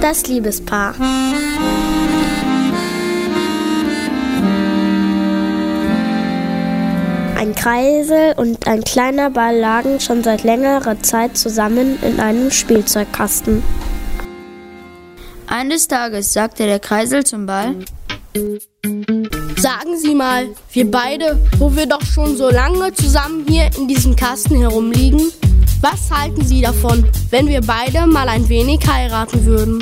Das Liebespaar. Ein Kreisel und ein kleiner Ball lagen schon seit längerer Zeit zusammen in einem Spielzeugkasten. Eines Tages sagte der Kreisel zum Ball, Sagen Sie mal, wir beide, wo wir doch schon so lange zusammen hier in diesem Kasten herumliegen, was halten Sie davon, wenn wir beide mal ein wenig heiraten würden?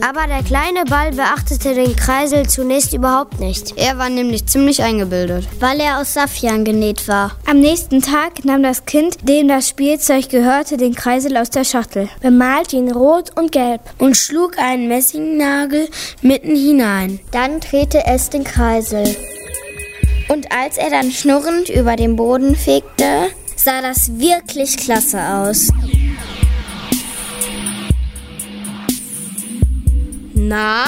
Aber der kleine Ball beachtete den Kreisel zunächst überhaupt nicht. er war nämlich ziemlich eingebildet. Weil er aus Saffian genäht war. Am nächsten Tag nahm das Kind, dem das Spielzeug gehörte, den Kreisel aus der Schachtel, bemalte ihn rot und gelb und schlug einen Messingnagel mitten hinein. Dann drehte es den Kreisel. Und als er dann schnurrend über den Boden fegte, sah das wirklich klasse aus. Na,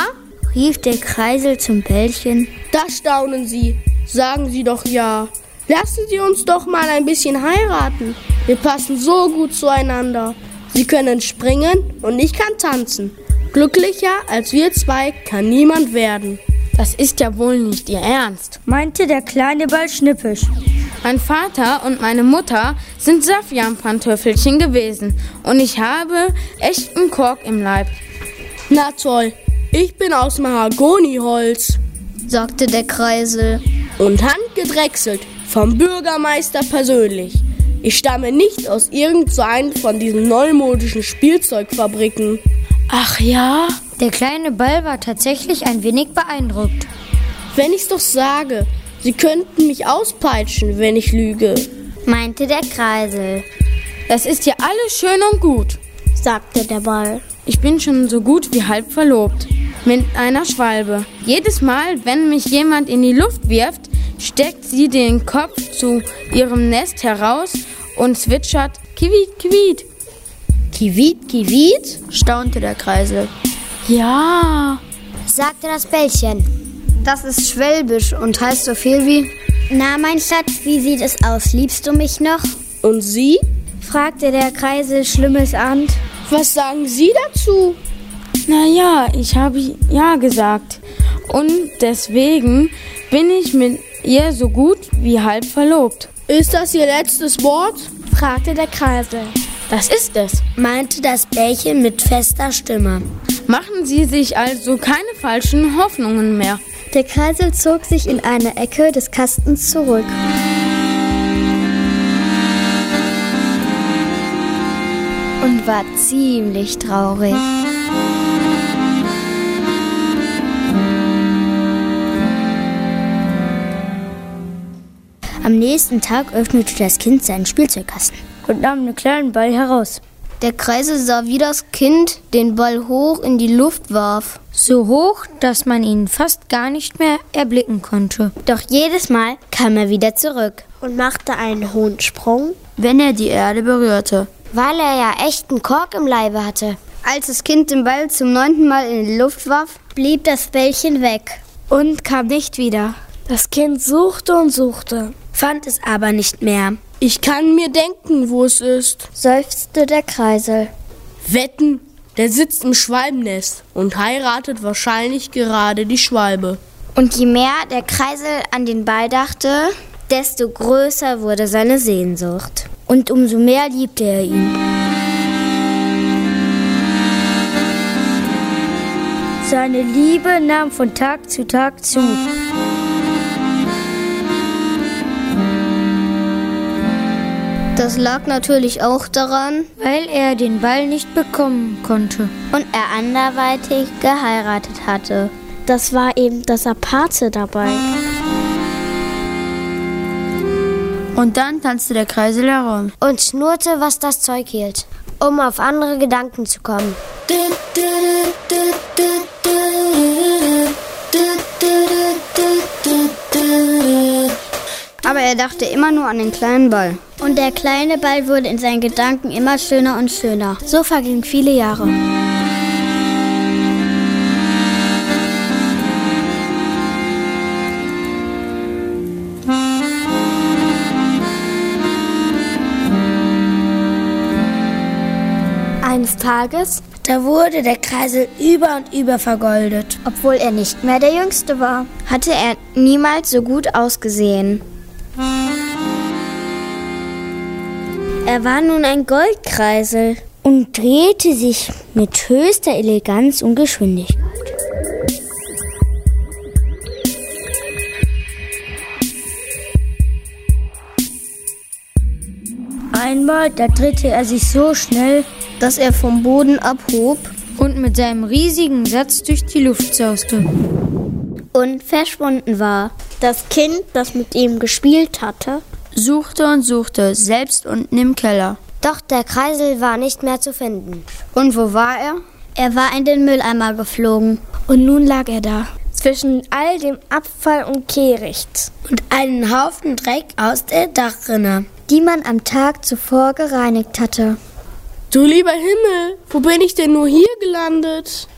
rief der Kreisel zum Bällchen. da staunen Sie. Sagen Sie doch ja. Lassen Sie uns doch mal ein bisschen heiraten. Wir passen so gut zueinander. Sie können springen und ich kann tanzen. Glücklicher als wir zwei kann niemand werden. Das ist ja wohl nicht Ihr Ernst. meinte der kleine Ball schnippisch. Mein Vater und meine Mutter sind Saffian-Pantöffelchen gewesen und ich habe echten Kork im Leib. Na toll, ich bin aus Mahagoniholz sagte der Kreisel. und handgedrechselt vom Bürgermeister persönlich. Ich stamme nicht aus irgendeinem von diesen neumodischen Spielzeugfabriken. Ach ja? Der kleine Ball war tatsächlich ein wenig beeindruckt. Wenn ich's doch sage, Sie könnten mich auspeitschen, wenn ich lüge. meinte der Kreisel, Das ist ja alles schön und gut. sagte der Ball. Ich bin schon so gut wie halb verlobt. Mit einer Schwalbe. Jedes Mal, wenn mich jemand in die Luft wirft, steckt sie den Kopf zu ihrem Nest heraus und zwitschert Kiwit, Kiwit. Kiwit, kiwit? staunte der Kreisel. Ja, sagte das Bällchen. Das ist Schwäbisch und heißt so viel wie Na, mein Schatz, wie sieht es aus? Liebst du mich noch? Und Sie? fragte der Kreisel schlimmes an. Was sagen Sie dazu? Naja, ich habe ja gesagt. Und deswegen bin ich mit ihr so gut wie halb verlobt. Ist das Ihr letztes Wort? fragte der Kreisel. Das ist es. meinte das Bällchen mit fester Stimme. Machen Sie sich also keine falschen Hoffnungen mehr. Der Kreisel zog sich in eine Ecke des Kastens zurück. und war ziemlich traurig. Am nächsten Tag öffnete das Kind seinen Spielzeugkasten. und nahm den kleinen Ball heraus. Der Kreisel sah, wie das Kind den Ball hoch in die Luft warf. So hoch, dass man ihn fast gar nicht mehr erblicken konnte. Doch jedes Mal kam er wieder zurück und machte einen hohen Sprung. Wenn er die Erde berührte. Weil er ja echten Kork im Leibe hatte. Als das Kind den Ball zum neunten Mal in die Luft warf, Blieb das Bällchen weg, Und kam nicht wieder. Das Kind suchte und suchte. fand es aber nicht mehr. Ich kann mir denken, wo es ist. seufzte der Kreisel. Wetten, der sitzt im Schwalbennest und heiratet wahrscheinlich gerade die Schwalbe. Und je mehr der Kreisel an den Ball dachte, Desto größer wurde seine Sehnsucht. und umso mehr liebte er ihn. Seine Liebe nahm von Tag zu Tag zu. Das lag natürlich auch daran, Weil er den Ball nicht bekommen konnte. Und er anderweitig geheiratet hatte. Das war eben das Aparte dabei. Und dann tanzte der Kreisel herum. und schnurrte, was das Zeug hielt, um auf andere Gedanken zu kommen. Aber er dachte immer nur an den kleinen Ball. Und der kleine Ball wurde in seinen Gedanken immer schöner und schöner. So vergingen viele Jahre. Eines Tages, da wurde der Kreisel über und über vergoldet. Obwohl er nicht mehr der Jüngste war, hatte er niemals so gut ausgesehen. Er war nun ein Goldkreisel und drehte sich mit höchster Eleganz und Geschwindigkeit. Einmal, da drehte er sich so schnell, dass er vom Boden abhob und mit seinem riesigen Satz durch die Luft sauste und verschwunden war. Das Kind, das mit ihm gespielt hatte, suchte und suchte, selbst unten im Keller. Doch der Kreisel war nicht mehr zu finden. Und wo war er? Er war in den Mülleimer geflogen. Und nun lag er da, zwischen all dem Abfall und Kehricht. Und einen Haufen Dreck aus der Dachrinne, die man am Tag zuvor gereinigt hatte. Du lieber Himmel, wo bin ich denn nur hier gelandet?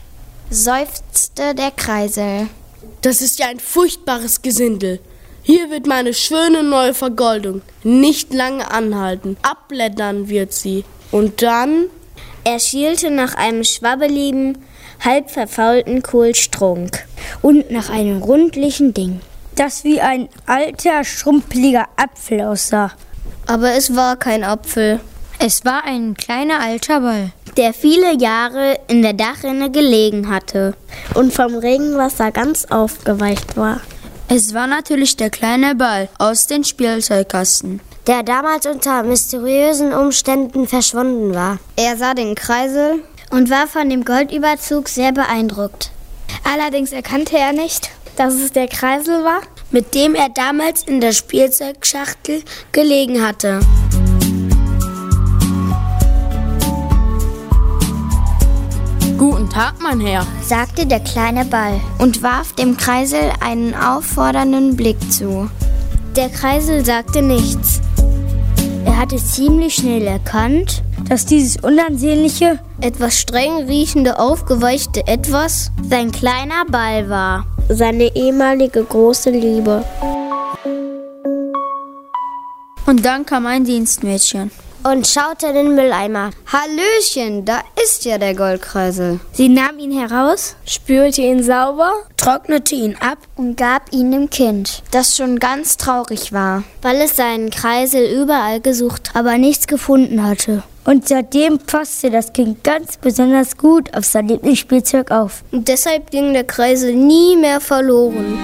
seufzte der Kreisel. Das ist ja ein furchtbares Gesindel. Hier wird meine schöne neue Vergoldung nicht lange anhalten. Abblättern wird sie. Und dann? Er schielte nach einem schwabbeligen, halb verfaulten Kohlstrunk und nach einem rundlichen Ding, das wie ein alter, schrumpeliger Apfel aussah. Aber es war kein Apfel. Es war ein kleiner alter Ball, der viele Jahre in der Dachrinne gelegen hatte und vom Regenwasser ganz aufgeweicht war. Es war natürlich der kleine Ball aus den Spielzeugkasten, der damals unter mysteriösen Umständen verschwunden war. Er sah den Kreisel und war von dem Goldüberzug sehr beeindruckt. Allerdings erkannte er nicht, dass es der Kreisel war, mit dem er damals in der Spielzeugschachtel gelegen hatte. Guten Tag, mein Herr, sagte der kleine Ball und warf dem Kreisel einen auffordernden Blick zu. Der Kreisel sagte nichts. Er hatte ziemlich schnell erkannt, dass dieses unansehnliche, etwas streng riechende, aufgeweichte Etwas sein kleiner Ball war. Seine ehemalige große Liebe. Und dann kam ein Dienstmädchen und schaute in den Mülleimer. Hallöchen, da ist ja der Goldkreisel. Sie nahm ihn heraus, spülte ihn sauber, trocknete ihn ab und gab ihn dem Kind, das schon ganz traurig war, weil es seinen Kreisel überall gesucht, aber nichts gefunden hatte. Und seitdem passte das Kind ganz besonders gut auf sein Lieblingsspielzeug auf. Und deshalb ging der Kreisel nie mehr verloren.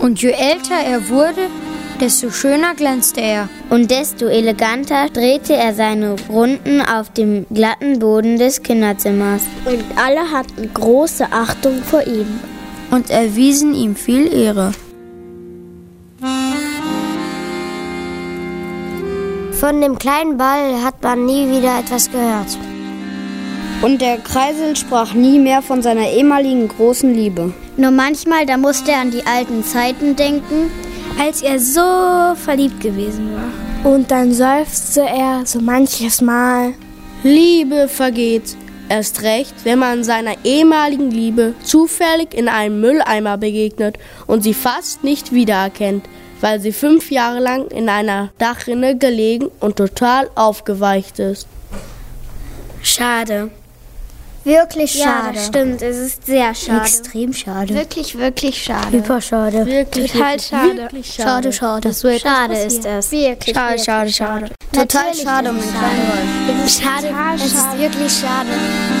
Und je älter er wurde, desto schöner glänzte er. Und desto eleganter drehte er seine Runden auf dem glatten Boden des Kinderzimmers. Und alle hatten große Achtung vor ihm. Und erwiesen ihm viel Ehre. Von dem kleinen Ball hat man nie wieder etwas gehört. Und der Kreisel sprach nie mehr von seiner ehemaligen großen Liebe. Nur manchmal, da musste er an die alten Zeiten denken, als er so verliebt gewesen war. Und dann seufzte er so manches Mal. Liebe vergeht. Erst recht, wenn man seiner ehemaligen Liebe zufällig in einem Mülleimer begegnet und sie fast nicht wiedererkennt, weil sie fünf Jahre lang in einer Dachrinne gelegen und total aufgeweicht ist. Schade. Wirklich schade. Ja, stimmt. Es ist sehr schade. Extrem schade. Wirklich, wirklich schade. Hyper schade. Wirklich, Total wirklich, schade. Wirklich schade. Schade, schade. Das wird schade ist es. Wirklich, schade, wirklich schade, schade. Total schade um den kleinen Wolf. Schade. Es ist wirklich schade.